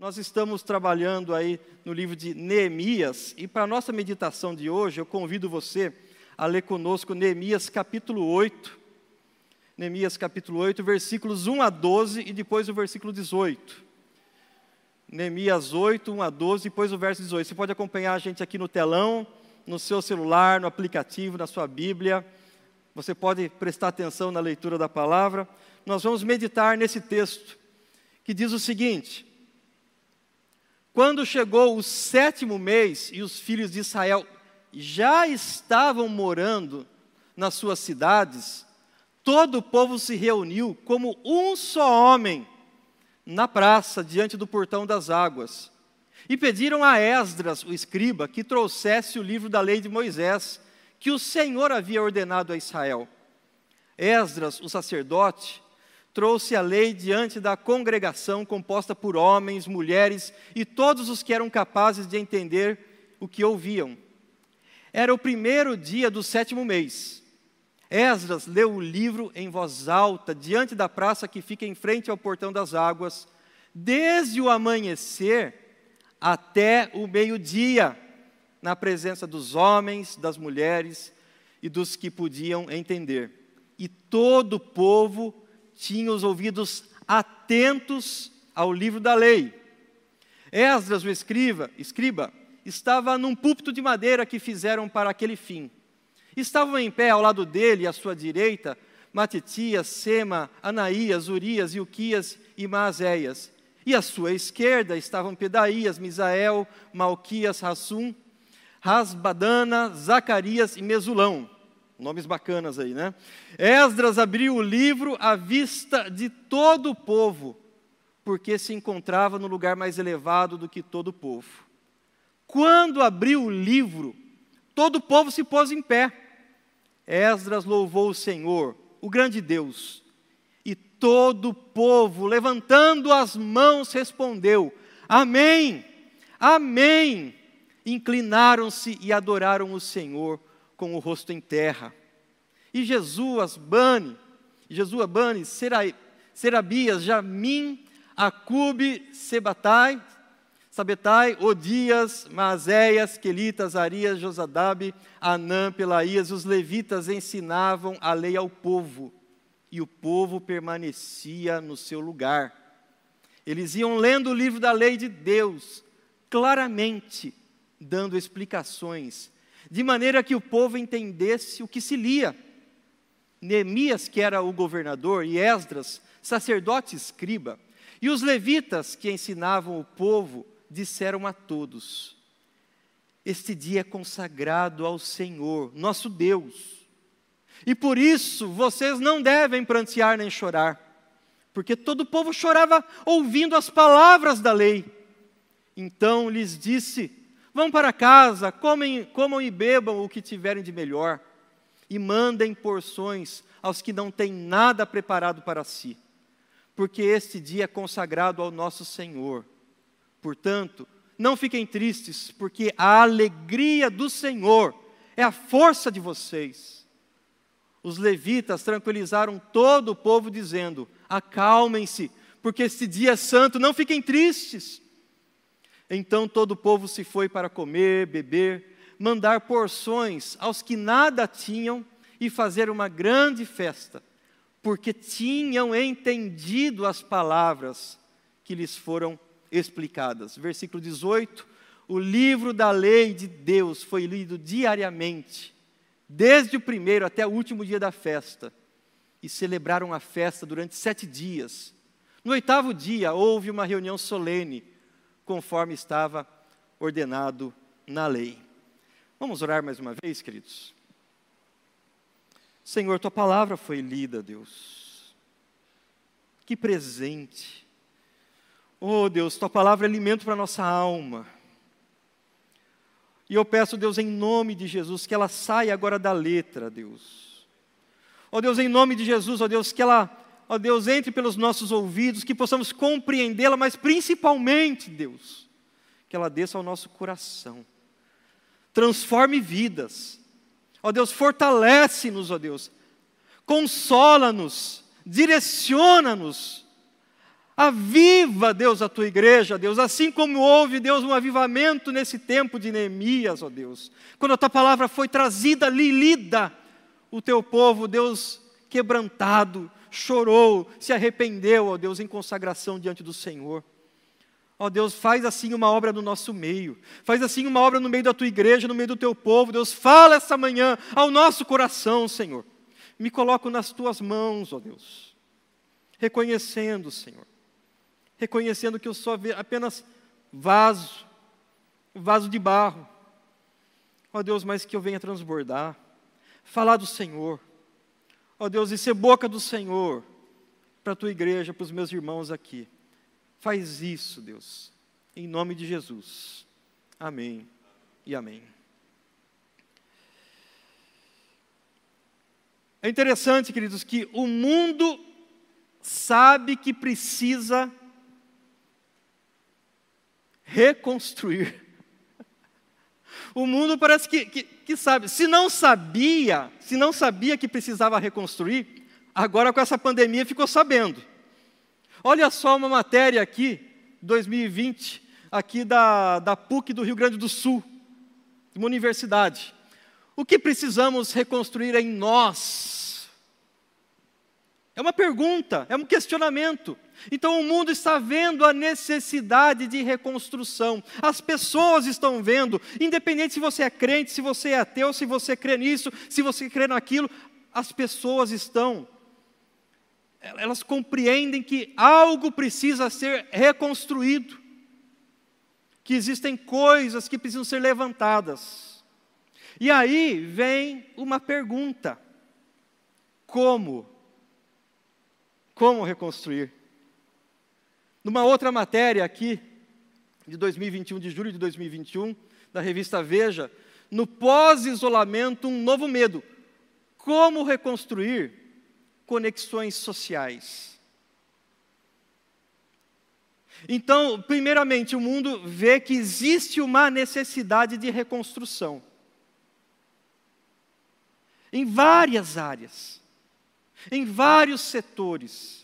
Nós estamos trabalhando aí no livro de Neemias e para a nossa meditação de hoje, eu convido você a ler conosco Neemias capítulo 8. Neemias capítulo 8, versículos 1 a 12 e depois o versículo 18. Neemias 8, 1 a 12, depois o verso 18. Você pode acompanhar a gente aqui no telão, no seu celular, no aplicativo, na sua Bíblia. Você pode prestar atenção na leitura da palavra. Nós vamos meditar nesse texto que diz o seguinte: quando chegou o sétimo mês e os filhos de Israel já estavam morando nas suas cidades, todo o povo se reuniu como um só homem na praça diante do portão das águas. E pediram a Esdras, o escriba, que trouxesse o livro da lei de Moisés, que o Senhor havia ordenado a Israel. Esdras, o sacerdote, trouxe a lei diante da congregação composta por homens, mulheres e todos os que eram capazes de entender o que ouviam. Era o primeiro dia do sétimo mês. Esdras leu o livro em voz alta, diante da praça que fica em frente ao portão das águas, desde o amanhecer até o meio-dia, na presença dos homens, das mulheres e dos que podiam entender. E todo o povo tinha os ouvidos atentos ao livro da lei. Esdras, o escriba, escriba, estava num púlpito de madeira que fizeram para aquele fim. Estavam em pé ao lado dele, à sua direita, Matitias, Sema, Anaías, Urias, Ilquias e Maazéias. E à sua esquerda estavam Pedaías, Misael, Malquias, Rassum, Rasbadana, Zacarias e Mesulão. Nomes bacanas aí, né? Esdras abriu o livro à vista de todo o povo, porque se encontrava no lugar mais elevado do que todo o povo. Quando abriu o livro, todo o povo se pôs em pé. Esdras louvou o Senhor, o grande Deus, e todo o povo, levantando as mãos, respondeu: Amém, Amém. Inclinaram-se e adoraram o Senhor com o rosto em terra. E Jesus, Bani, Jesus, Serabias, Jamim, Acube, Sebatai, Sabetai, Odias, Mazéias, Quelitas, Arias, Josadabe, Anã, Pelaías, os levitas ensinavam a lei ao povo, e o povo permanecia no seu lugar. Eles iam lendo o livro da lei de Deus, claramente, dando explicações de maneira que o povo entendesse o que se lia. Neemias, que era o governador, e Esdras, sacerdote escriba, e os levitas que ensinavam o povo, disseram a todos: Este dia é consagrado ao Senhor, nosso Deus. E por isso vocês não devem prantear nem chorar, porque todo o povo chorava ouvindo as palavras da lei. Então lhes disse: Vão para casa, comem, comam e bebam o que tiverem de melhor, e mandem porções aos que não têm nada preparado para si, porque este dia é consagrado ao nosso Senhor. Portanto, não fiquem tristes, porque a alegria do Senhor é a força de vocês. Os levitas tranquilizaram todo o povo, dizendo: Acalmem-se, porque este dia é santo, não fiquem tristes. Então todo o povo se foi para comer, beber, mandar porções aos que nada tinham e fazer uma grande festa, porque tinham entendido as palavras que lhes foram explicadas. Versículo 18: O livro da lei de Deus foi lido diariamente, desde o primeiro até o último dia da festa, e celebraram a festa durante sete dias. No oitavo dia houve uma reunião solene conforme estava ordenado na lei. Vamos orar mais uma vez, queridos? Senhor, tua palavra foi lida, Deus. Que presente. Oh, Deus, tua palavra é alimento para a nossa alma. E eu peço, Deus, em nome de Jesus, que ela saia agora da letra, Deus. Oh, Deus, em nome de Jesus, ó oh, Deus, que ela ó Deus, entre pelos nossos ouvidos, que possamos compreendê-la, mas principalmente, Deus, que ela desça ao nosso coração, transforme vidas, ó Deus, fortalece-nos, ó Deus, consola-nos, direciona-nos, Aviva, Deus, a tua igreja, Deus, assim como houve, Deus, um avivamento nesse tempo de Neemias, ó Deus. Quando a tua palavra foi trazida ali, lida, o teu povo, Deus, quebrantado, chorou, se arrependeu, ó Deus, em consagração diante do Senhor. Ó Deus, faz assim uma obra no nosso meio, faz assim uma obra no meio da tua igreja, no meio do teu povo, Deus, fala essa manhã ao nosso coração, Senhor. Me coloco nas tuas mãos, ó Deus, reconhecendo, Senhor, reconhecendo que eu sou apenas vaso, vaso de barro. Ó Deus, mas que eu venha transbordar, falar do Senhor. Ó Deus, e ser boca do Senhor para a tua igreja, para os meus irmãos aqui. Faz isso, Deus, em nome de Jesus. Amém e amém. É interessante, queridos, que o mundo sabe que precisa reconstruir. O mundo parece que, que, que, sabe. Se não sabia, se não sabia que precisava reconstruir, agora com essa pandemia ficou sabendo. Olha só uma matéria aqui, 2020, aqui da, da PUC do Rio Grande do Sul, uma universidade. O que precisamos reconstruir em nós? É uma pergunta, é um questionamento. Então o mundo está vendo a necessidade de reconstrução. As pessoas estão vendo, independente se você é crente, se você é ateu, se você crê nisso, se você crê naquilo, as pessoas estão elas compreendem que algo precisa ser reconstruído. Que existem coisas que precisam ser levantadas. E aí vem uma pergunta: como? Como reconstruir? Numa outra matéria aqui, de 2021, de julho de 2021, da revista Veja, no pós-isolamento, um novo medo. Como reconstruir conexões sociais? Então, primeiramente, o mundo vê que existe uma necessidade de reconstrução. Em várias áreas, em vários setores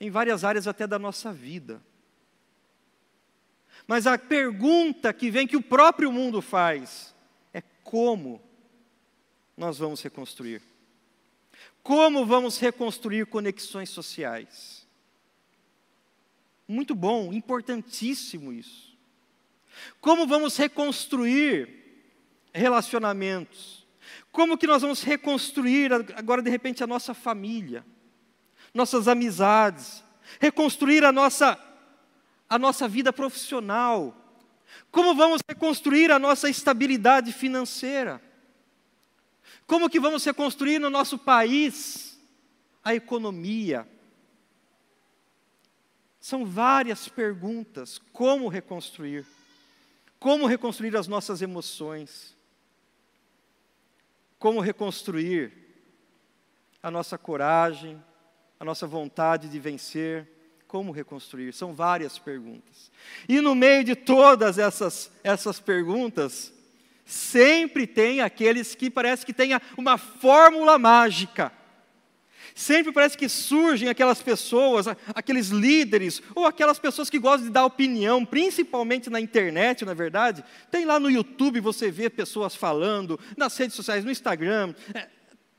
em várias áreas até da nossa vida. Mas a pergunta que vem, que o próprio mundo faz, é como nós vamos reconstruir? Como vamos reconstruir conexões sociais? Muito bom, importantíssimo isso. Como vamos reconstruir relacionamentos? Como que nós vamos reconstruir agora de repente a nossa família? nossas amizades, reconstruir a nossa, a nossa vida profissional. Como vamos reconstruir a nossa estabilidade financeira? Como que vamos reconstruir no nosso país a economia? São várias perguntas. Como reconstruir? Como reconstruir as nossas emoções? Como reconstruir a nossa coragem, a nossa vontade de vencer, como reconstruir? São várias perguntas. E no meio de todas essas, essas perguntas, sempre tem aqueles que parece que tenha uma fórmula mágica. Sempre parece que surgem aquelas pessoas, aqueles líderes, ou aquelas pessoas que gostam de dar opinião, principalmente na internet, na é verdade. Tem lá no YouTube, você vê pessoas falando, nas redes sociais, no Instagram. É,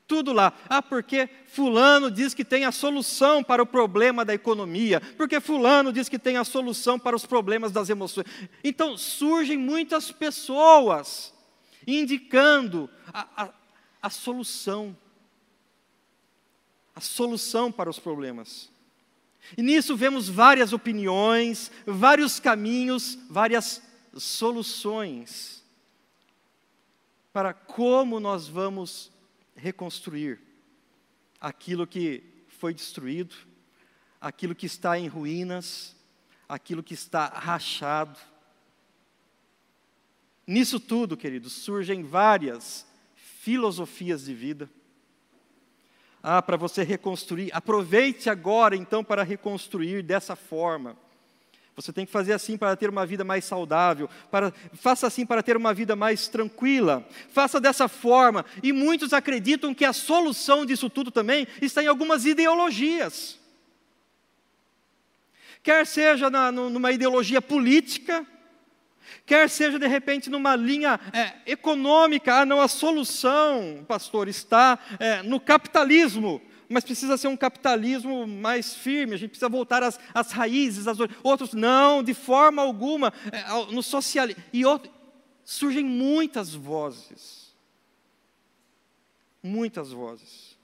tudo lá. Ah, porque Fulano diz que tem a solução para o problema da economia, porque Fulano diz que tem a solução para os problemas das emoções. Então surgem muitas pessoas indicando a, a, a solução. A solução para os problemas. E nisso vemos várias opiniões, vários caminhos, várias soluções para como nós vamos reconstruir aquilo que foi destruído, aquilo que está em ruínas, aquilo que está rachado. Nisso tudo, queridos, surgem várias filosofias de vida. Ah, para você reconstruir, aproveite agora então para reconstruir dessa forma. Você tem que fazer assim para ter uma vida mais saudável, para, faça assim para ter uma vida mais tranquila, faça dessa forma. E muitos acreditam que a solução disso tudo também está em algumas ideologias. quer seja na, numa ideologia política, quer seja de repente numa linha é, econômica, ah, não, a solução, pastor, está é, no capitalismo, mas precisa ser um capitalismo mais firme, a gente precisa voltar às, às raízes, às outros, não, de forma alguma, é, no socialismo, e outro, surgem muitas vozes, muitas vozes.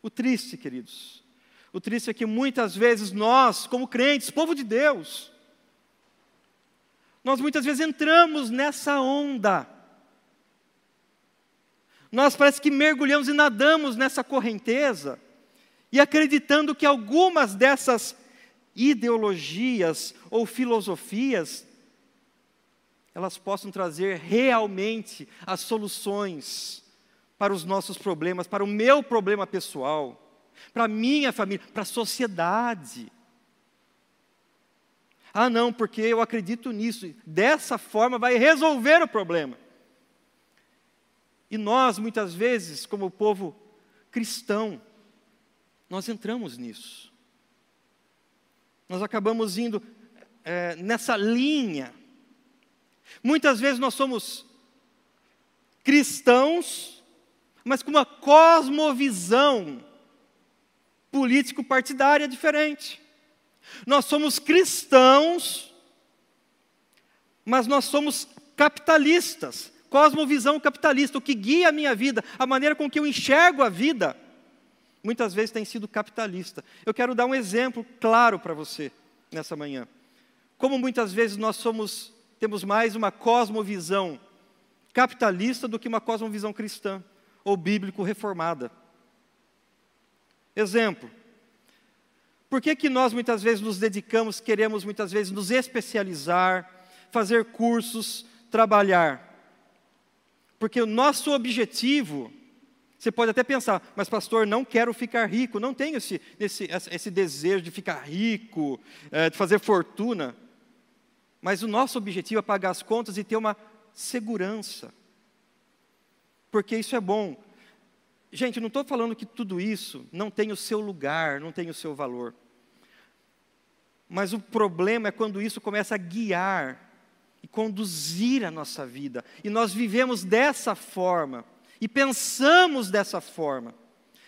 O triste, queridos, o triste é que muitas vezes nós, como crentes, povo de Deus, nós muitas vezes entramos nessa onda. Nós parece que mergulhamos e nadamos nessa correnteza e acreditando que algumas dessas ideologias ou filosofias elas possam trazer realmente as soluções para os nossos problemas, para o meu problema pessoal, para a minha família, para a sociedade. Ah, não, porque eu acredito nisso. Dessa forma vai resolver o problema. E nós, muitas vezes, como povo cristão, nós entramos nisso. Nós acabamos indo é, nessa linha. Muitas vezes nós somos cristãos, mas com uma cosmovisão político-partidária diferente. Nós somos cristãos, mas nós somos capitalistas, cosmovisão capitalista. O que guia a minha vida, a maneira com que eu enxergo a vida, muitas vezes tem sido capitalista. Eu quero dar um exemplo claro para você nessa manhã. Como muitas vezes nós somos, temos mais uma cosmovisão capitalista do que uma cosmovisão cristã ou bíblico reformada. Exemplo, por que, que nós muitas vezes nos dedicamos, queremos muitas vezes nos especializar, fazer cursos, trabalhar? Porque o nosso objetivo, você pode até pensar, mas pastor, não quero ficar rico, não tenho esse, esse, esse desejo de ficar rico, é, de fazer fortuna. Mas o nosso objetivo é pagar as contas e ter uma segurança. Porque isso é bom. Gente, não estou falando que tudo isso não tem o seu lugar, não tem o seu valor. Mas o problema é quando isso começa a guiar e conduzir a nossa vida. E nós vivemos dessa forma e pensamos dessa forma.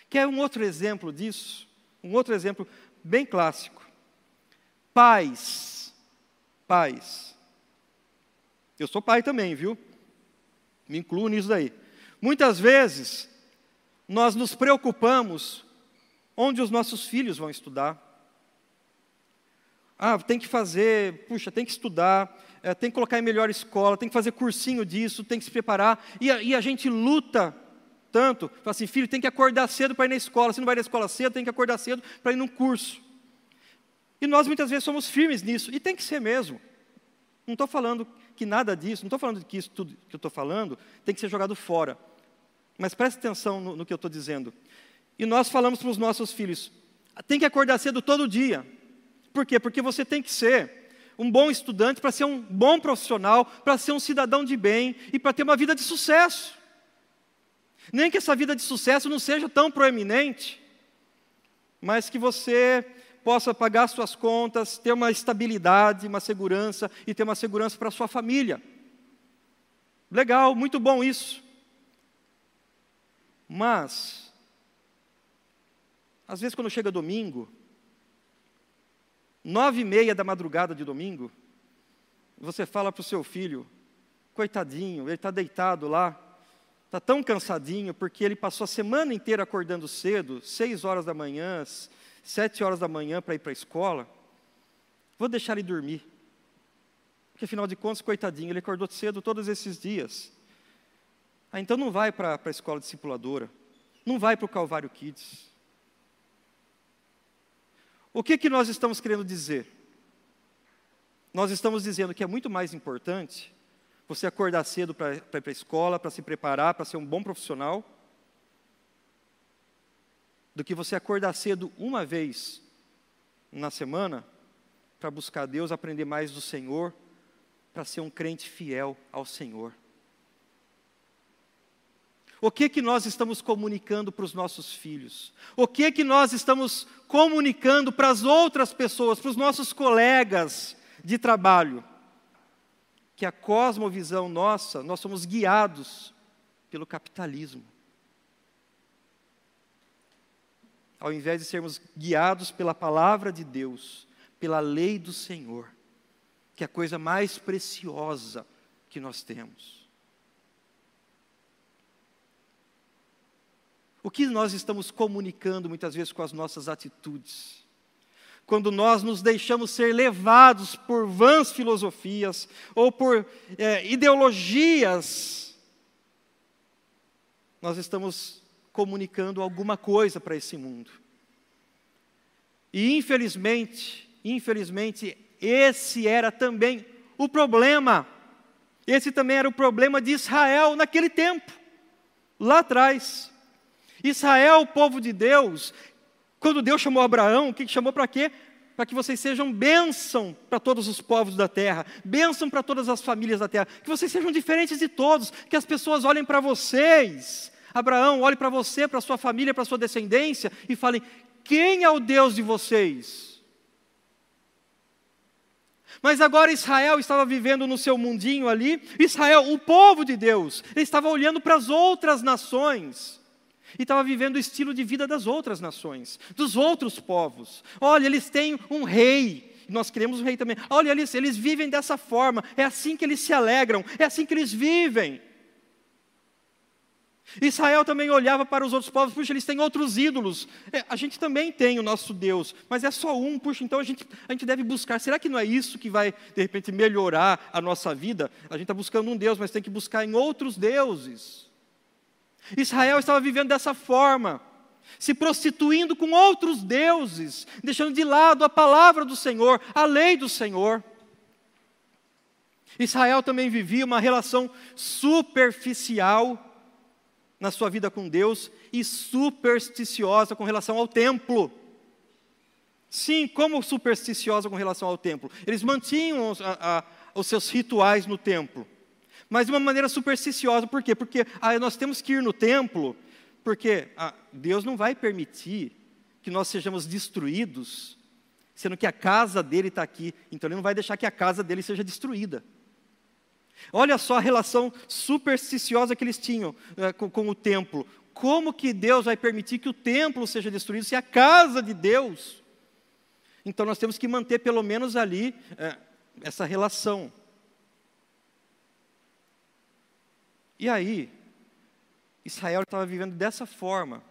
Quer um outro exemplo disso? Um outro exemplo bem clássico. Pais. Pais. Eu sou pai também, viu? Me incluo nisso daí. Muitas vezes, nós nos preocupamos onde os nossos filhos vão estudar. Ah, tem que fazer, puxa, tem que estudar, é, tem que colocar em melhor escola, tem que fazer cursinho disso, tem que se preparar. E a, e a gente luta tanto, fala assim, filho, tem que acordar cedo para ir na escola. Se não vai na escola cedo, tem que acordar cedo para ir num curso. E nós muitas vezes somos firmes nisso, e tem que ser mesmo. Não estou falando que nada disso, não estou falando que isso tudo que eu estou falando tem que ser jogado fora. Mas preste atenção no, no que eu estou dizendo. E nós falamos para os nossos filhos: tem que acordar cedo todo dia. Por quê? Porque você tem que ser um bom estudante para ser um bom profissional, para ser um cidadão de bem e para ter uma vida de sucesso. Nem que essa vida de sucesso não seja tão proeminente, mas que você possa pagar suas contas, ter uma estabilidade, uma segurança e ter uma segurança para a sua família. Legal, muito bom isso. Mas, às vezes quando chega domingo, nove e meia da madrugada de domingo, você fala para o seu filho, coitadinho, ele está deitado lá, está tão cansadinho, porque ele passou a semana inteira acordando cedo, seis horas da manhã, sete horas da manhã para ir para a escola, vou deixar ele dormir. Porque afinal de contas, coitadinho, ele acordou cedo todos esses dias. Ah, então não vai para a escola discipuladora, não vai para o Calvário Kids. O que, que nós estamos querendo dizer? Nós estamos dizendo que é muito mais importante você acordar cedo para ir para a escola, para se preparar, para ser um bom profissional, do que você acordar cedo uma vez na semana para buscar Deus, aprender mais do Senhor, para ser um crente fiel ao Senhor. O que que nós estamos comunicando para os nossos filhos? O que que nós estamos comunicando para as outras pessoas, para os nossos colegas de trabalho? Que a cosmovisão nossa, nós somos guiados pelo capitalismo. Ao invés de sermos guiados pela palavra de Deus, pela lei do Senhor, que é a coisa mais preciosa que nós temos. O que nós estamos comunicando muitas vezes com as nossas atitudes? Quando nós nos deixamos ser levados por vãs filosofias ou por é, ideologias, nós estamos comunicando alguma coisa para esse mundo. E infelizmente, infelizmente, esse era também o problema. Esse também era o problema de Israel naquele tempo, lá atrás. Israel, o povo de Deus, quando Deus chamou Abraão, o que chamou para quê? Para que vocês sejam bênção para todos os povos da terra, bênção para todas as famílias da terra, que vocês sejam diferentes de todos, que as pessoas olhem para vocês. Abraão, olhe para você, para sua família, para sua descendência e falem: quem é o Deus de vocês? Mas agora Israel estava vivendo no seu mundinho ali, Israel, o povo de Deus, ele estava olhando para as outras nações e estava vivendo o estilo de vida das outras nações, dos outros povos. Olha, eles têm um rei, nós queremos um rei também. Olha, eles, eles vivem dessa forma, é assim que eles se alegram, é assim que eles vivem. Israel também olhava para os outros povos, puxa, eles têm outros ídolos. É, a gente também tem o nosso Deus, mas é só um, puxa, então a gente, a gente deve buscar. Será que não é isso que vai, de repente, melhorar a nossa vida? A gente está buscando um Deus, mas tem que buscar em outros deuses. Israel estava vivendo dessa forma, se prostituindo com outros deuses, deixando de lado a palavra do Senhor, a lei do Senhor. Israel também vivia uma relação superficial na sua vida com Deus e supersticiosa com relação ao templo. Sim, como supersticiosa com relação ao templo. Eles mantinham a, a, os seus rituais no templo mas de uma maneira supersticiosa. Por quê? Porque ah, nós temos que ir no templo, porque ah, Deus não vai permitir que nós sejamos destruídos, sendo que a casa dele está aqui, então ele não vai deixar que a casa dele seja destruída. Olha só a relação supersticiosa que eles tinham eh, com, com o templo. Como que Deus vai permitir que o templo seja destruído se é a casa de Deus? Então nós temos que manter pelo menos ali eh, essa relação. E aí, Israel estava vivendo dessa forma.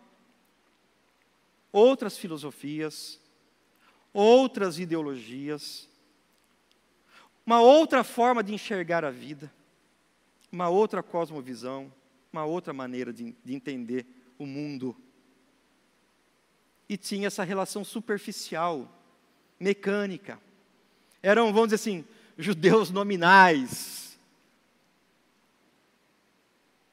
Outras filosofias, outras ideologias, uma outra forma de enxergar a vida, uma outra cosmovisão, uma outra maneira de, de entender o mundo. E tinha essa relação superficial, mecânica. Eram, vamos dizer assim, judeus nominais,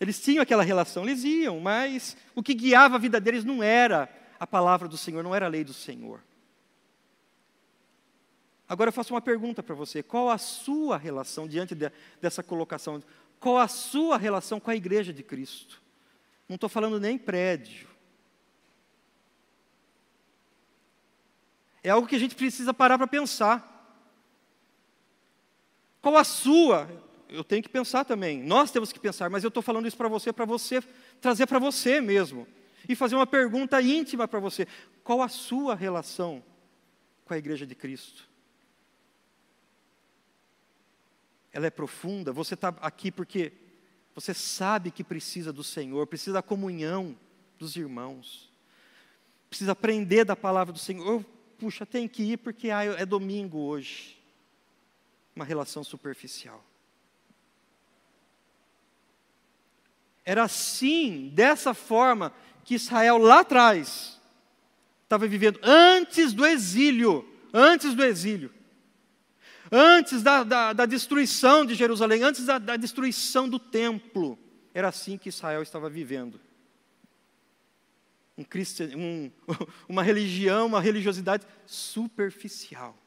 eles tinham aquela relação, eles iam, mas o que guiava a vida deles não era a palavra do Senhor, não era a lei do Senhor. Agora eu faço uma pergunta para você: qual a sua relação diante de, dessa colocação? Qual a sua relação com a igreja de Cristo? Não estou falando nem prédio. É algo que a gente precisa parar para pensar. Qual a sua eu tenho que pensar também. Nós temos que pensar, mas eu estou falando isso para você, para você trazer para você mesmo. E fazer uma pergunta íntima para você: qual a sua relação com a igreja de Cristo? Ela é profunda? Você está aqui porque você sabe que precisa do Senhor, precisa da comunhão dos irmãos, precisa aprender da palavra do Senhor. Puxa, tem que ir porque ah, é domingo hoje. Uma relação superficial. Era assim, dessa forma, que Israel lá atrás estava vivendo, antes do exílio, antes do exílio, antes da, da, da destruição de Jerusalém, antes da, da destruição do templo. Era assim que Israel estava vivendo. Um cristian, um, uma religião, uma religiosidade superficial.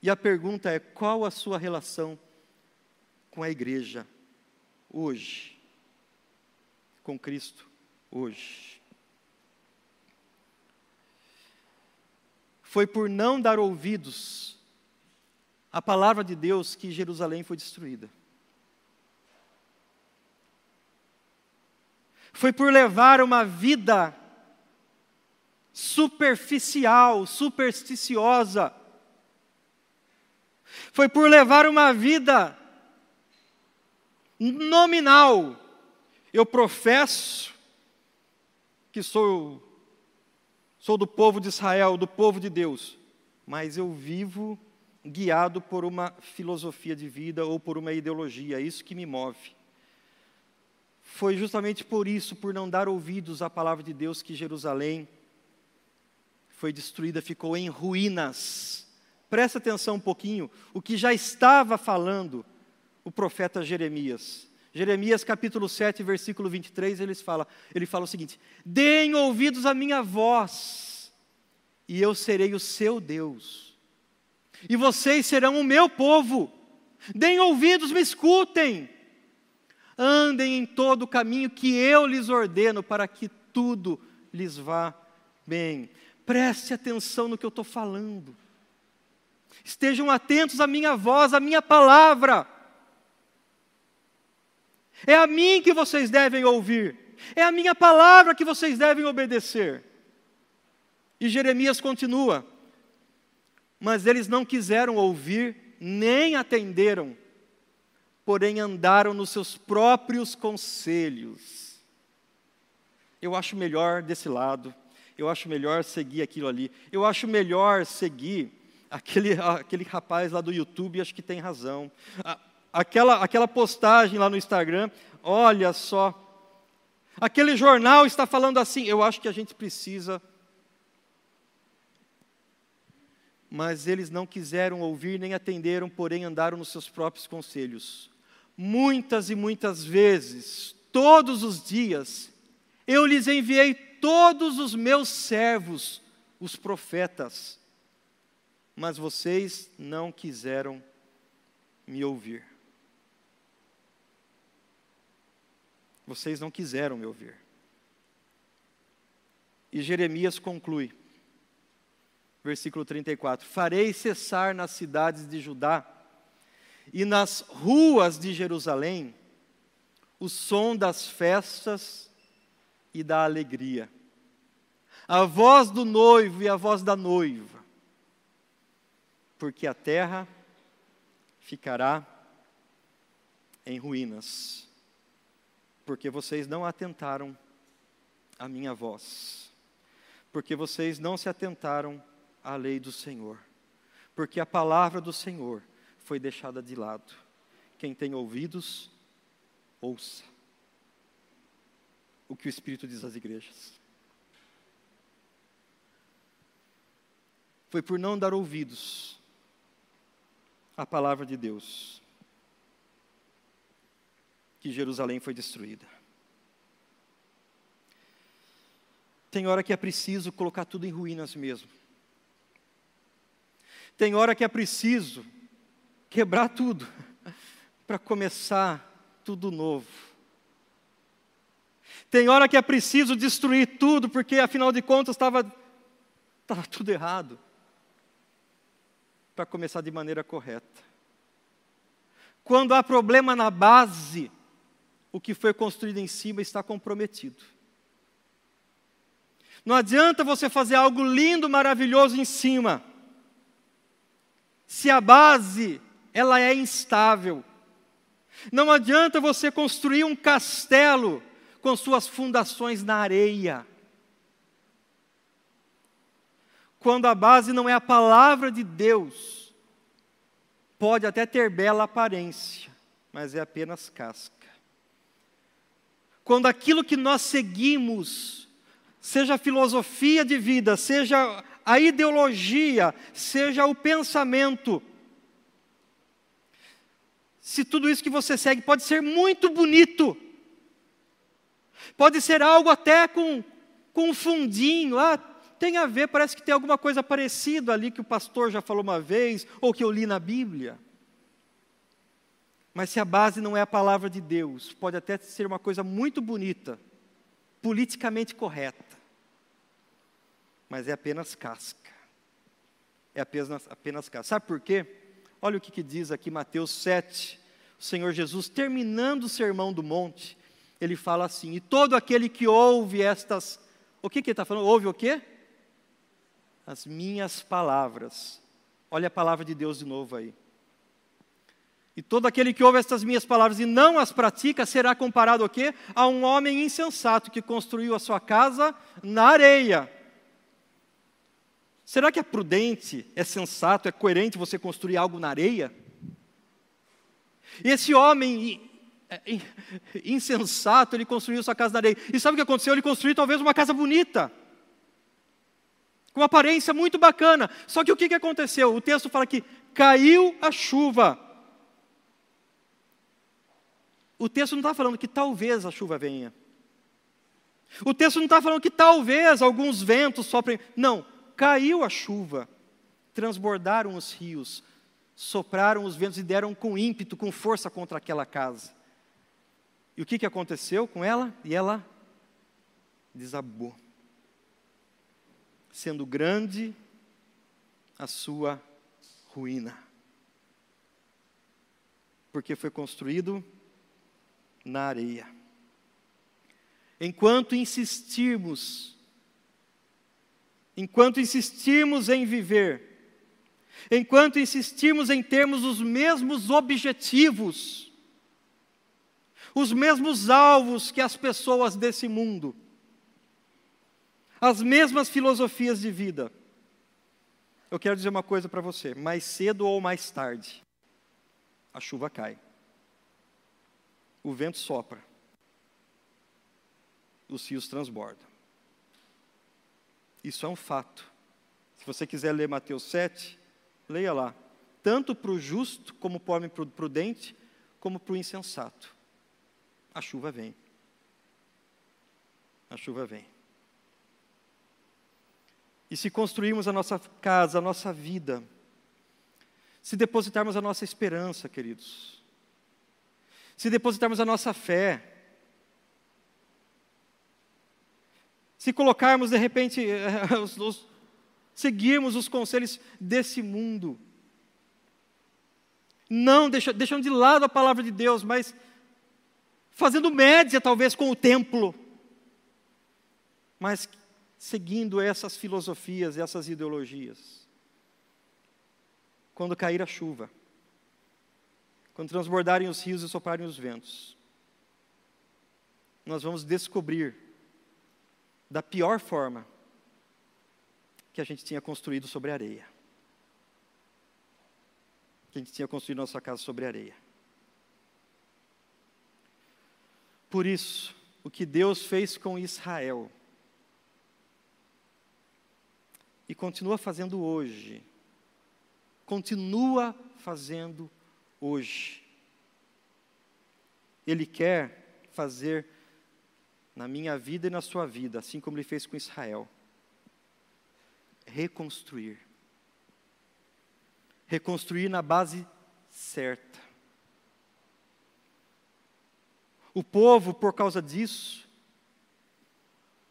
E a pergunta é: qual a sua relação com a igreja? Hoje. com Cristo hoje. Foi por não dar ouvidos à palavra de Deus que Jerusalém foi destruída. Foi por levar uma vida superficial, supersticiosa. Foi por levar uma vida nominal. Eu professo que sou sou do povo de Israel, do povo de Deus, mas eu vivo guiado por uma filosofia de vida ou por uma ideologia, é isso que me move. Foi justamente por isso, por não dar ouvidos à palavra de Deus, que Jerusalém foi destruída, ficou em ruínas. Presta atenção um pouquinho, o que já estava falando o profeta Jeremias. Jeremias capítulo 7, versículo 23, ele fala, ele fala o seguinte: Deem ouvidos à minha voz, e eu serei o seu Deus, e vocês serão o meu povo. Deem ouvidos, me escutem. Andem em todo o caminho que eu lhes ordeno, para que tudo lhes vá bem. Preste atenção no que eu estou falando. Estejam atentos à minha voz, à minha palavra. É a mim que vocês devem ouvir. É a minha palavra que vocês devem obedecer. E Jeremias continua: Mas eles não quiseram ouvir, nem atenderam, porém andaram nos seus próprios conselhos. Eu acho melhor desse lado eu acho melhor seguir aquilo ali. Eu acho melhor seguir aquele, aquele rapaz lá do YouTube, acho que tem razão. Aquela, aquela postagem lá no Instagram, olha só. Aquele jornal está falando assim, eu acho que a gente precisa. Mas eles não quiseram ouvir nem atenderam, porém andaram nos seus próprios conselhos. Muitas e muitas vezes, todos os dias, eu lhes enviei todos os meus servos, os profetas, mas vocês não quiseram me ouvir. Vocês não quiseram me ouvir. E Jeremias conclui, versículo 34: Farei cessar nas cidades de Judá e nas ruas de Jerusalém o som das festas e da alegria. A voz do noivo e a voz da noiva. Porque a terra ficará em ruínas. Porque vocês não atentaram à minha voz. Porque vocês não se atentaram à lei do Senhor. Porque a palavra do Senhor foi deixada de lado. Quem tem ouvidos, ouça o que o Espírito diz às igrejas. Foi por não dar ouvidos à palavra de Deus que Jerusalém foi destruída. Tem hora que é preciso colocar tudo em ruínas mesmo. Tem hora que é preciso quebrar tudo para começar tudo novo. Tem hora que é preciso destruir tudo, porque afinal de contas estava, estava tudo errado, para começar de maneira correta. Quando há problema na base, o que foi construído em cima está comprometido. Não adianta você fazer algo lindo, maravilhoso em cima, se a base ela é instável. Não adianta você construir um castelo com suas fundações na areia. Quando a base não é a palavra de Deus, pode até ter bela aparência, mas é apenas casca. Quando aquilo que nós seguimos, seja a filosofia de vida, seja a ideologia, seja o pensamento, se tudo isso que você segue pode ser muito bonito, Pode ser algo até com, com um fundinho, ah, tem a ver, parece que tem alguma coisa parecida ali que o pastor já falou uma vez, ou que eu li na Bíblia. Mas se a base não é a palavra de Deus, pode até ser uma coisa muito bonita, politicamente correta, mas é apenas casca. É apenas, apenas casca. Sabe por quê? Olha o que, que diz aqui Mateus 7. O Senhor Jesus, terminando o sermão do monte, ele fala assim: E todo aquele que ouve estas. O que, que ele está falando? Ouve o quê? As minhas palavras. Olha a palavra de Deus de novo aí. E todo aquele que ouve estas minhas palavras e não as pratica será comparado a quê? A um homem insensato que construiu a sua casa na areia. Será que é prudente, é sensato, é coerente você construir algo na areia? Esse homem é, insensato, ele construiu sua casa na areia. E sabe o que aconteceu? Ele construiu talvez uma casa bonita, com aparência muito bacana. Só que o que aconteceu? O texto fala que caiu a chuva. O texto não está falando que talvez a chuva venha. O texto não está falando que talvez alguns ventos soprem. Não, caiu a chuva, transbordaram os rios, sopraram os ventos e deram com ímpeto, com força contra aquela casa. E o que, que aconteceu com ela? E ela desabou. Sendo grande a sua ruína. Porque foi construído na areia. Enquanto insistirmos, enquanto insistirmos em viver, enquanto insistirmos em termos os mesmos objetivos, os mesmos alvos que as pessoas desse mundo, as mesmas filosofias de vida. Eu quero dizer uma coisa para você: mais cedo ou mais tarde, a chuva cai, o vento sopra, os rios transbordam. Isso é um fato. Se você quiser ler Mateus 7, leia lá. Tanto para o justo, como para o homem prudente, como para o insensato. A chuva vem. A chuva vem. E se construirmos a nossa casa, a nossa vida, se depositarmos a nossa esperança, queridos, se depositarmos a nossa fé, se colocarmos de repente, os, os, seguirmos os conselhos desse mundo, não deixa, deixando de lado a palavra de Deus, mas fazendo média talvez com o templo, mas seguindo essas filosofias, essas ideologias. Quando cair a chuva, quando transbordarem os rios e soprarem os ventos, nós vamos descobrir da pior forma que a gente tinha construído sobre areia. Que a gente tinha construído nossa casa sobre areia. Por isso, o que Deus fez com Israel e continua fazendo hoje, continua fazendo hoje. Ele quer fazer na minha vida e na sua vida, assim como ele fez com Israel. Reconstruir. Reconstruir na base certa. O povo, por causa disso,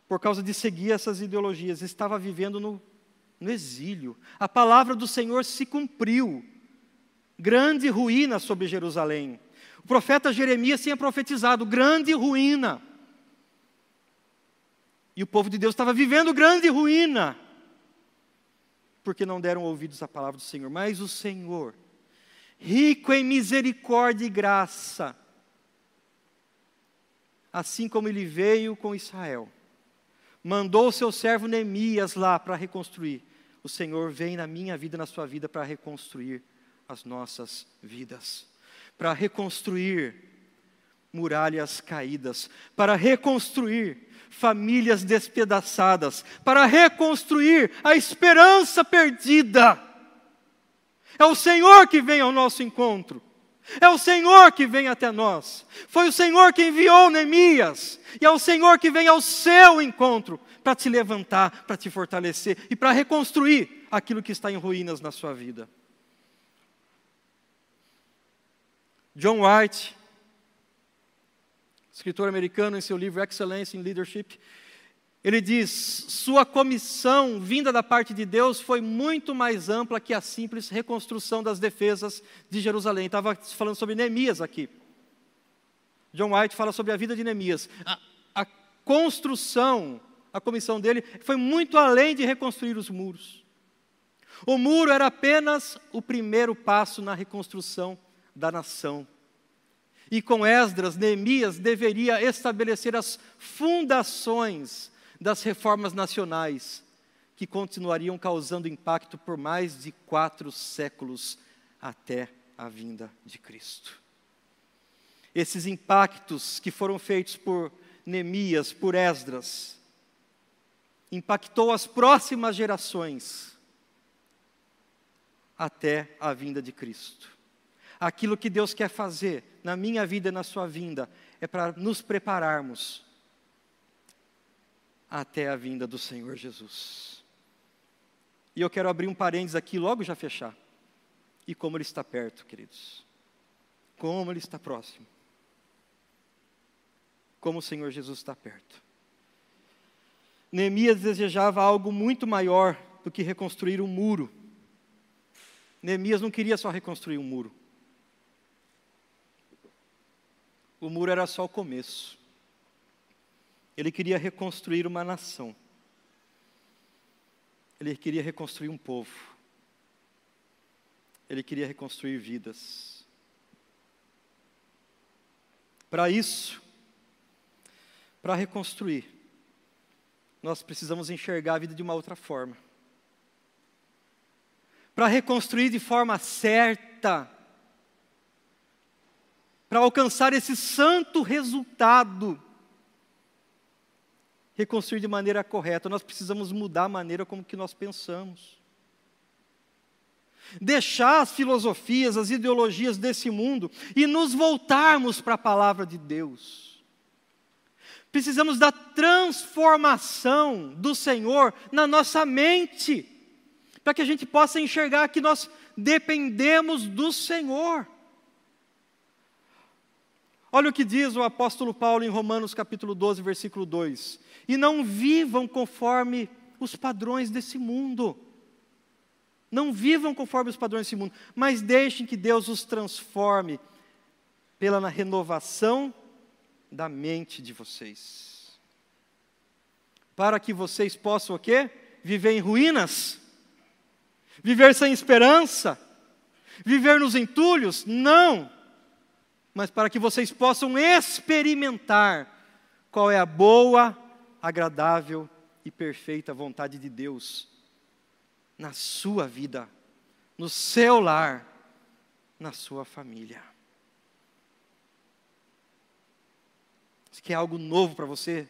por causa de seguir essas ideologias, estava vivendo no, no exílio. A palavra do Senhor se cumpriu. Grande ruína sobre Jerusalém. O profeta Jeremias tinha profetizado: grande ruína. E o povo de Deus estava vivendo grande ruína, porque não deram ouvidos à palavra do Senhor. Mas o Senhor, rico em misericórdia e graça, assim como ele veio com Israel, mandou o seu servo Neemias lá para reconstruir. O Senhor vem na minha vida, na sua vida, para reconstruir as nossas vidas, para reconstruir muralhas caídas, para reconstruir famílias despedaçadas, para reconstruir a esperança perdida. É o Senhor que vem ao nosso encontro. É o Senhor que vem até nós. Foi o Senhor que enviou Neemias. E é o Senhor que vem ao seu encontro para te levantar, para te fortalecer e para reconstruir aquilo que está em ruínas na sua vida. John White escritor americano, em seu livro Excellence in Leadership, ele diz: sua comissão vinda da parte de Deus foi muito mais ampla que a simples reconstrução das defesas de Jerusalém. Estava falando sobre Neemias aqui. John White fala sobre a vida de Neemias. A, a construção, a comissão dele, foi muito além de reconstruir os muros. O muro era apenas o primeiro passo na reconstrução da nação. E com Esdras, Neemias deveria estabelecer as fundações das reformas nacionais, que continuariam causando impacto por mais de quatro séculos até a vinda de Cristo. Esses impactos que foram feitos por Neemias, por Esdras, impactou as próximas gerações até a vinda de Cristo. Aquilo que Deus quer fazer na minha vida e na sua vinda é para nos prepararmos até a vinda do Senhor Jesus. E eu quero abrir um parênteses aqui, logo já fechar. E como Ele está perto, queridos. Como Ele está próximo. Como o Senhor Jesus está perto. Neemias desejava algo muito maior do que reconstruir um muro. Neemias não queria só reconstruir um muro. O muro era só o começo. Ele queria reconstruir uma nação. Ele queria reconstruir um povo. Ele queria reconstruir vidas. Para isso, para reconstruir, nós precisamos enxergar a vida de uma outra forma. Para reconstruir de forma certa, para alcançar esse santo resultado, reconstruir de maneira correta, nós precisamos mudar a maneira como que nós pensamos. Deixar as filosofias, as ideologias desse mundo e nos voltarmos para a palavra de Deus. Precisamos da transformação do Senhor na nossa mente, para que a gente possa enxergar que nós dependemos do Senhor. Olha o que diz o apóstolo Paulo em Romanos capítulo 12, versículo 2: E não vivam conforme os padrões desse mundo. Não vivam conforme os padrões desse mundo, mas deixem que Deus os transforme pela renovação da mente de vocês. Para que vocês possam o quê? Viver em ruínas? Viver sem esperança? Viver nos entulhos? Não mas para que vocês possam experimentar qual é a boa, agradável e perfeita vontade de Deus na sua vida, no seu lar, na sua família. Isso quer algo novo para você?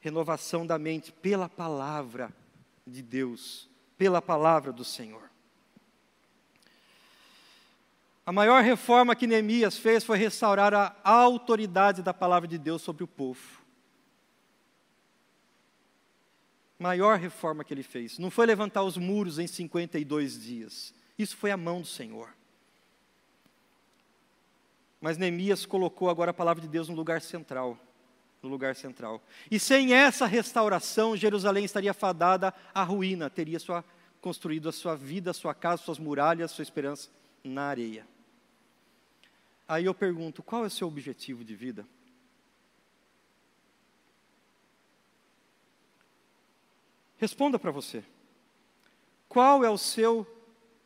Renovação da mente pela palavra de Deus, pela palavra do Senhor. A maior reforma que Neemias fez foi restaurar a autoridade da palavra de Deus sobre o povo. Maior reforma que ele fez. Não foi levantar os muros em 52 dias. Isso foi a mão do Senhor. Mas Neemias colocou agora a palavra de Deus no lugar central. No lugar central. E sem essa restauração, Jerusalém estaria fadada à ruína, teria sua, construído a sua vida, a sua casa, suas muralhas, sua esperança na areia. Aí eu pergunto: qual é o seu objetivo de vida? Responda para você. Qual é o seu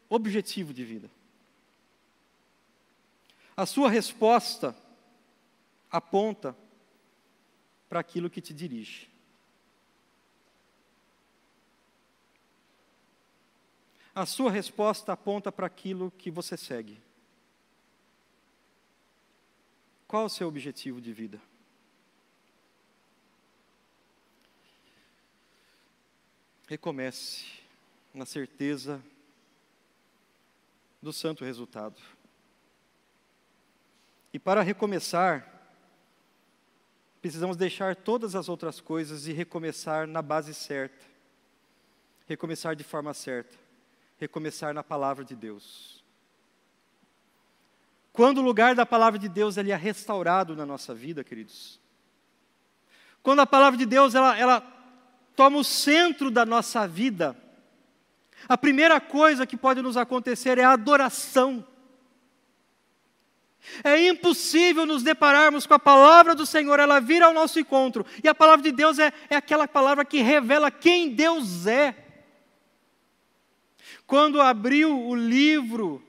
objetivo de vida? A sua resposta aponta para aquilo que te dirige. A sua resposta aponta para aquilo que você segue. Qual o seu objetivo de vida? Recomece na certeza do santo resultado. E para recomeçar, precisamos deixar todas as outras coisas e recomeçar na base certa. Recomeçar de forma certa. Recomeçar na palavra de Deus. Quando o lugar da palavra de Deus ele é restaurado na nossa vida, queridos. Quando a palavra de Deus ela, ela toma o centro da nossa vida, a primeira coisa que pode nos acontecer é a adoração. É impossível nos depararmos com a palavra do Senhor, ela vir ao nosso encontro. E a palavra de Deus é, é aquela palavra que revela quem Deus é. Quando abriu o livro,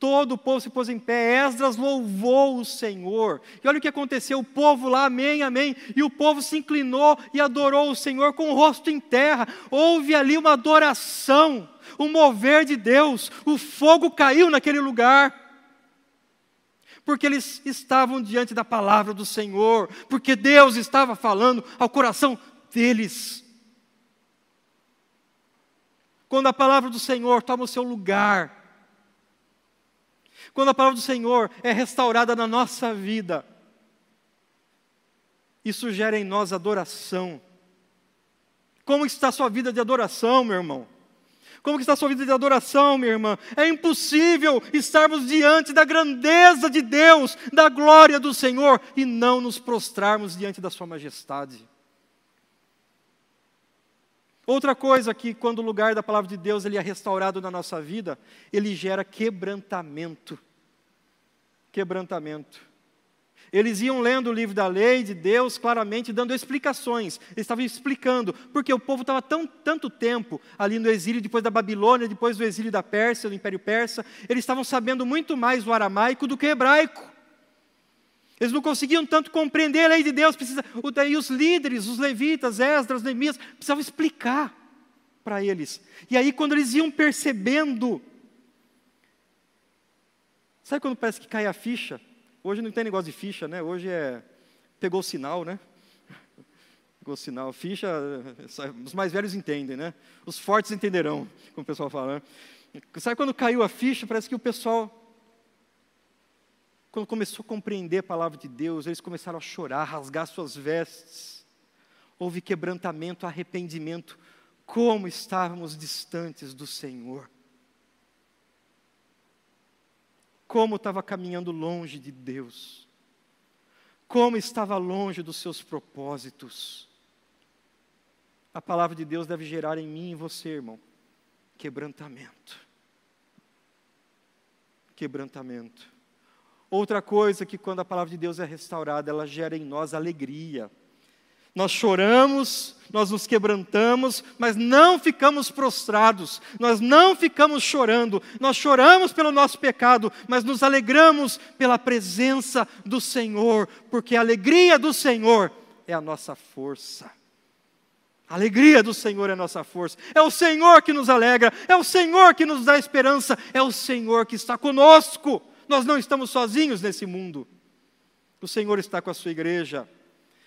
todo o povo se pôs em pé, Esdras louvou o Senhor. E olha o que aconteceu: o povo lá, amém, amém. E o povo se inclinou e adorou o Senhor com o rosto em terra. Houve ali uma adoração, um mover de Deus. O fogo caiu naquele lugar porque eles estavam diante da palavra do Senhor, porque Deus estava falando ao coração deles. Quando a palavra do Senhor toma o seu lugar, quando a palavra do Senhor é restaurada na nossa vida, isso gera em nós adoração. Como está a sua vida de adoração, meu irmão? Como está a sua vida de adoração, minha irmã? É impossível estarmos diante da grandeza de Deus, da glória do Senhor, e não nos prostrarmos diante da sua majestade. Outra coisa que quando o lugar da palavra de Deus ele é restaurado na nossa vida, ele gera quebrantamento. Quebrantamento. Eles iam lendo o livro da lei de Deus, claramente dando explicações. Eles estavam explicando, porque o povo estava tão, tanto tempo ali no exílio, depois da Babilônia, depois do exílio da Pérsia, do Império Persa, eles estavam sabendo muito mais o aramaico do que o hebraico. Eles não conseguiam tanto compreender a lei de Deus, precisa, daí os líderes, os levitas, Esdras, Neemias, precisavam explicar para eles. E aí, quando eles iam percebendo, sabe quando parece que cai a ficha? Hoje não tem negócio de ficha, né? Hoje é. Pegou o sinal, né? Pegou o sinal. Ficha, os mais velhos entendem, né? Os fortes entenderão, como o pessoal fala. Né? Sabe quando caiu a ficha? Parece que o pessoal. Quando começou a compreender a palavra de Deus, eles começaram a chorar, rasgar suas vestes. Houve quebrantamento, arrependimento. Como estávamos distantes do Senhor. como estava caminhando longe de Deus, como estava longe dos seus propósitos. A palavra de Deus deve gerar em mim e você, irmão, quebrantamento. Quebrantamento. Outra coisa que quando a palavra de Deus é restaurada, ela gera em nós alegria. Nós choramos, nós nos quebrantamos, mas não ficamos prostrados, nós não ficamos chorando, nós choramos pelo nosso pecado, mas nos alegramos pela presença do Senhor, porque a alegria do Senhor é a nossa força. A alegria do Senhor é a nossa força, é o Senhor que nos alegra, é o Senhor que nos dá esperança, é o Senhor que está conosco. Nós não estamos sozinhos nesse mundo, o Senhor está com a sua igreja.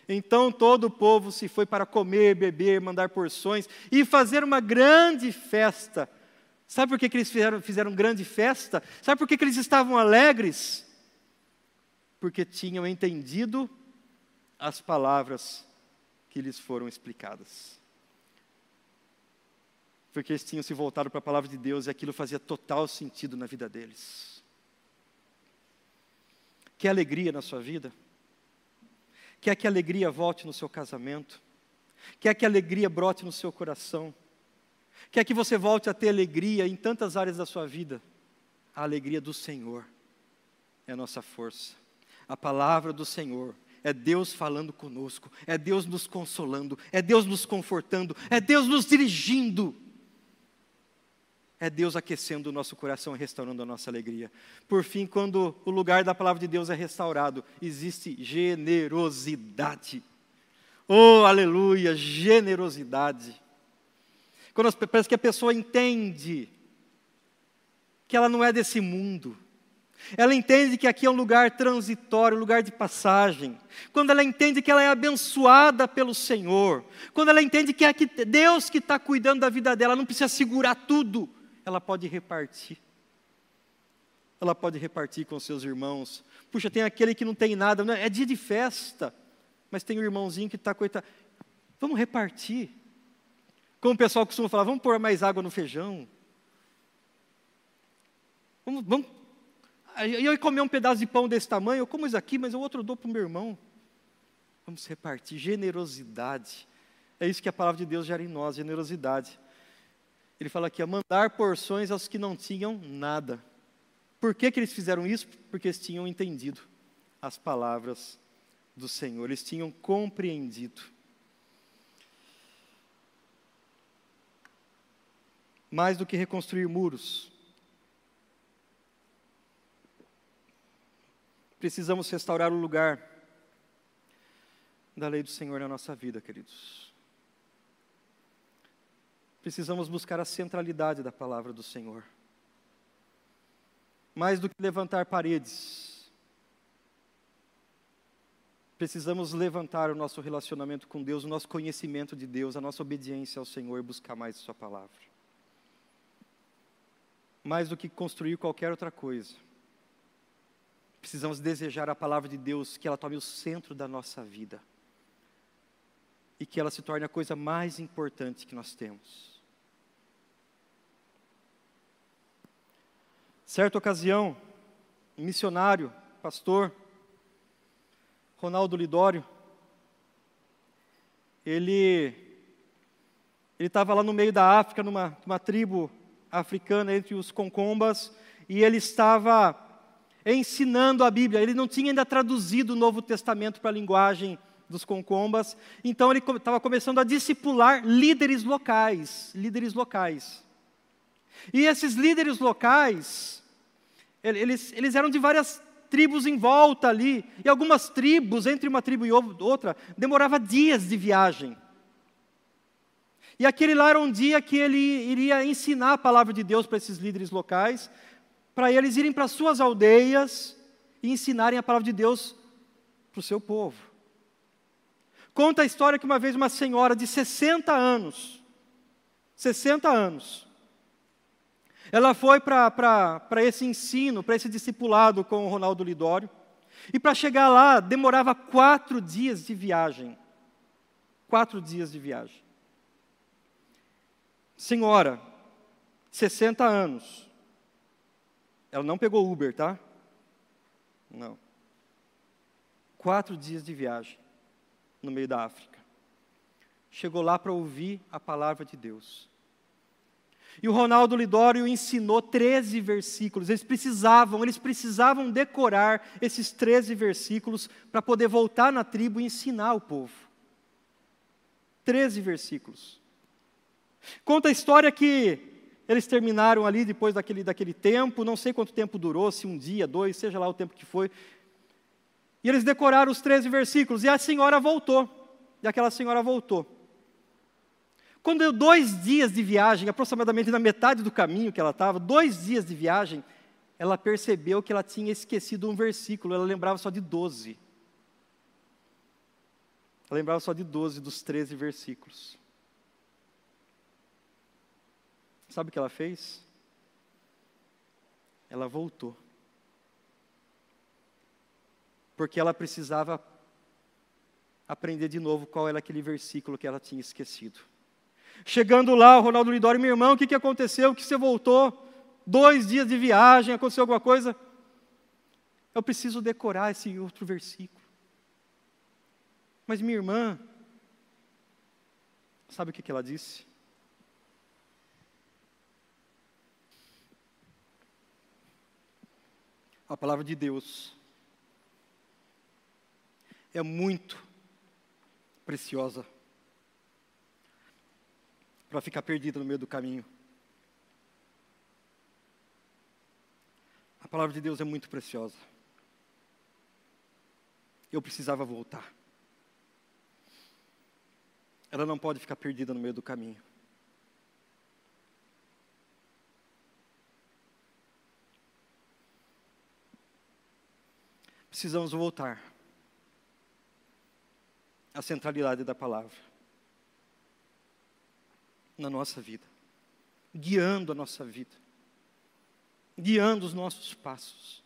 Então todo o povo se foi para comer, beber, mandar porções e fazer uma grande festa. Sabe por que, que eles fizeram, fizeram grande festa? Sabe por que, que eles estavam alegres? Porque tinham entendido as palavras que lhes foram explicadas. Porque eles tinham se voltado para a palavra de Deus e aquilo fazia total sentido na vida deles. Que alegria na sua vida? Quer que a alegria volte no seu casamento? Quer que a alegria brote no seu coração? Quer que você volte a ter alegria em tantas áreas da sua vida? A alegria do Senhor é a nossa força. A palavra do Senhor é Deus falando conosco, é Deus nos consolando, é Deus nos confortando, é Deus nos dirigindo é Deus aquecendo o nosso coração e restaurando a nossa alegria. Por fim, quando o lugar da palavra de Deus é restaurado, existe generosidade. Oh, aleluia, generosidade. Quando parece que a pessoa entende que ela não é desse mundo. Ela entende que aqui é um lugar transitório, um lugar de passagem. Quando ela entende que ela é abençoada pelo Senhor. Quando ela entende que é Deus que está cuidando da vida dela, não precisa segurar tudo ela pode repartir. Ela pode repartir com seus irmãos. Puxa, tem aquele que não tem nada, não é, é dia de festa, mas tem um irmãozinho que está coitado. Vamos repartir. Como o pessoal costuma falar, vamos pôr mais água no feijão. Vamos, vamos. eu ia comer um pedaço de pão desse tamanho, eu como isso aqui, mas o outro eu dou para o meu irmão. Vamos repartir generosidade. É isso que a palavra de Deus gera em nós, generosidade. Ele fala aqui, a mandar porções aos que não tinham nada. Por que, que eles fizeram isso? Porque eles tinham entendido as palavras do Senhor, eles tinham compreendido. Mais do que reconstruir muros, precisamos restaurar o lugar da lei do Senhor na nossa vida, queridos. Precisamos buscar a centralidade da palavra do Senhor. Mais do que levantar paredes, precisamos levantar o nosso relacionamento com Deus, o nosso conhecimento de Deus, a nossa obediência ao Senhor e buscar mais Sua palavra. Mais do que construir qualquer outra coisa, precisamos desejar a palavra de Deus, que ela tome o centro da nossa vida e que ela se torne a coisa mais importante que nós temos. Certa ocasião, um missionário, pastor, Ronaldo Lidório, ele ele estava lá no meio da África, numa, numa tribo africana entre os concombas, e ele estava ensinando a Bíblia. Ele não tinha ainda traduzido o Novo Testamento para a linguagem dos concombas. Então ele estava começando a discipular líderes locais, líderes locais. E esses líderes locais, eles, eles eram de várias tribos em volta ali, e algumas tribos, entre uma tribo e outra, demorava dias de viagem. E aquele lá era um dia que ele iria ensinar a palavra de Deus para esses líderes locais, para eles irem para suas aldeias e ensinarem a palavra de Deus para o seu povo. Conta a história que uma vez uma senhora de 60 anos, 60 anos, ela foi para esse ensino, para esse discipulado com o Ronaldo Lidório, e para chegar lá demorava quatro dias de viagem. Quatro dias de viagem. Senhora, 60 anos. Ela não pegou Uber, tá? Não. Quatro dias de viagem no meio da África. Chegou lá para ouvir a palavra de Deus. E o Ronaldo Lidório ensinou 13 versículos. Eles precisavam, eles precisavam decorar esses 13 versículos para poder voltar na tribo e ensinar o povo. 13 versículos. Conta a história que eles terminaram ali depois daquele, daquele tempo, não sei quanto tempo durou, se um dia, dois, seja lá o tempo que foi. E eles decoraram os 13 versículos, e a senhora voltou. E aquela senhora voltou. Quando deu dois dias de viagem, aproximadamente na metade do caminho que ela estava, dois dias de viagem, ela percebeu que ela tinha esquecido um versículo, ela lembrava só de 12. Ela lembrava só de 12 dos 13 versículos. Sabe o que ela fez? Ela voltou porque ela precisava aprender de novo qual era aquele versículo que ela tinha esquecido. Chegando lá, o Ronaldo Lidório, meu irmão, o que, que aconteceu? Que você voltou? Dois dias de viagem, aconteceu alguma coisa? Eu preciso decorar esse outro versículo. Mas minha irmã, sabe o que, que ela disse? A palavra de Deus é muito preciosa para ficar perdida no meio do caminho. A palavra de Deus é muito preciosa. Eu precisava voltar. Ela não pode ficar perdida no meio do caminho. Precisamos voltar a centralidade da palavra na nossa vida, guiando a nossa vida, guiando os nossos passos,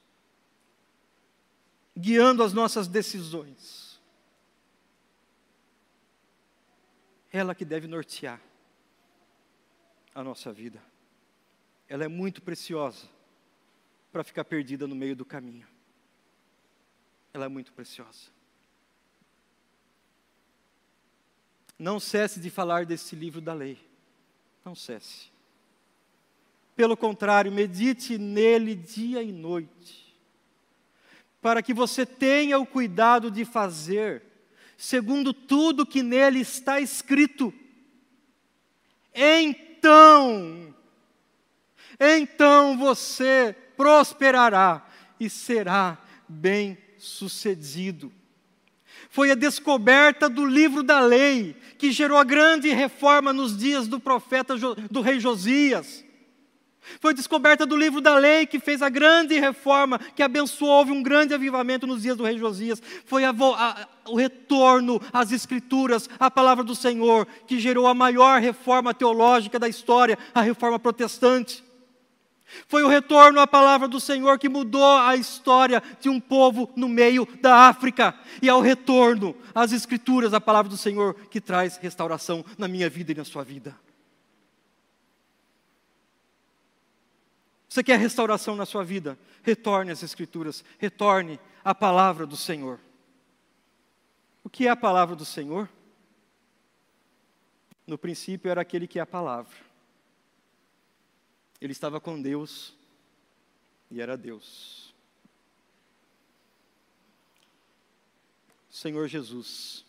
guiando as nossas decisões. Ela que deve nortear a nossa vida. Ela é muito preciosa para ficar perdida no meio do caminho. Ela é muito preciosa. Não cesse de falar desse livro da lei. Não cesse. Pelo contrário, medite nele dia e noite, para que você tenha o cuidado de fazer segundo tudo que nele está escrito. Então, então você prosperará e será bem-sucedido. Foi a descoberta do livro da lei que gerou a grande reforma nos dias do profeta do rei Josias. Foi a descoberta do livro da lei que fez a grande reforma, que abençoou, houve um grande avivamento nos dias do rei Josias. Foi a, a, o retorno às Escrituras, à palavra do Senhor, que gerou a maior reforma teológica da história, a reforma protestante. Foi o retorno à palavra do Senhor que mudou a história de um povo no meio da África. E ao retorno às Escrituras, à palavra do Senhor, que traz restauração na minha vida e na sua vida. Você quer restauração na sua vida? Retorne às Escrituras, retorne à palavra do Senhor. O que é a palavra do Senhor? No princípio era aquele que é a palavra. Ele estava com Deus e era Deus. Senhor Jesus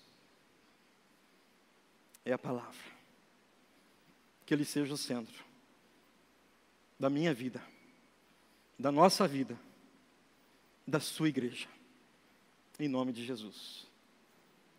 é a palavra. Que Ele seja o centro da minha vida da nossa vida, da sua igreja. Em nome de Jesus.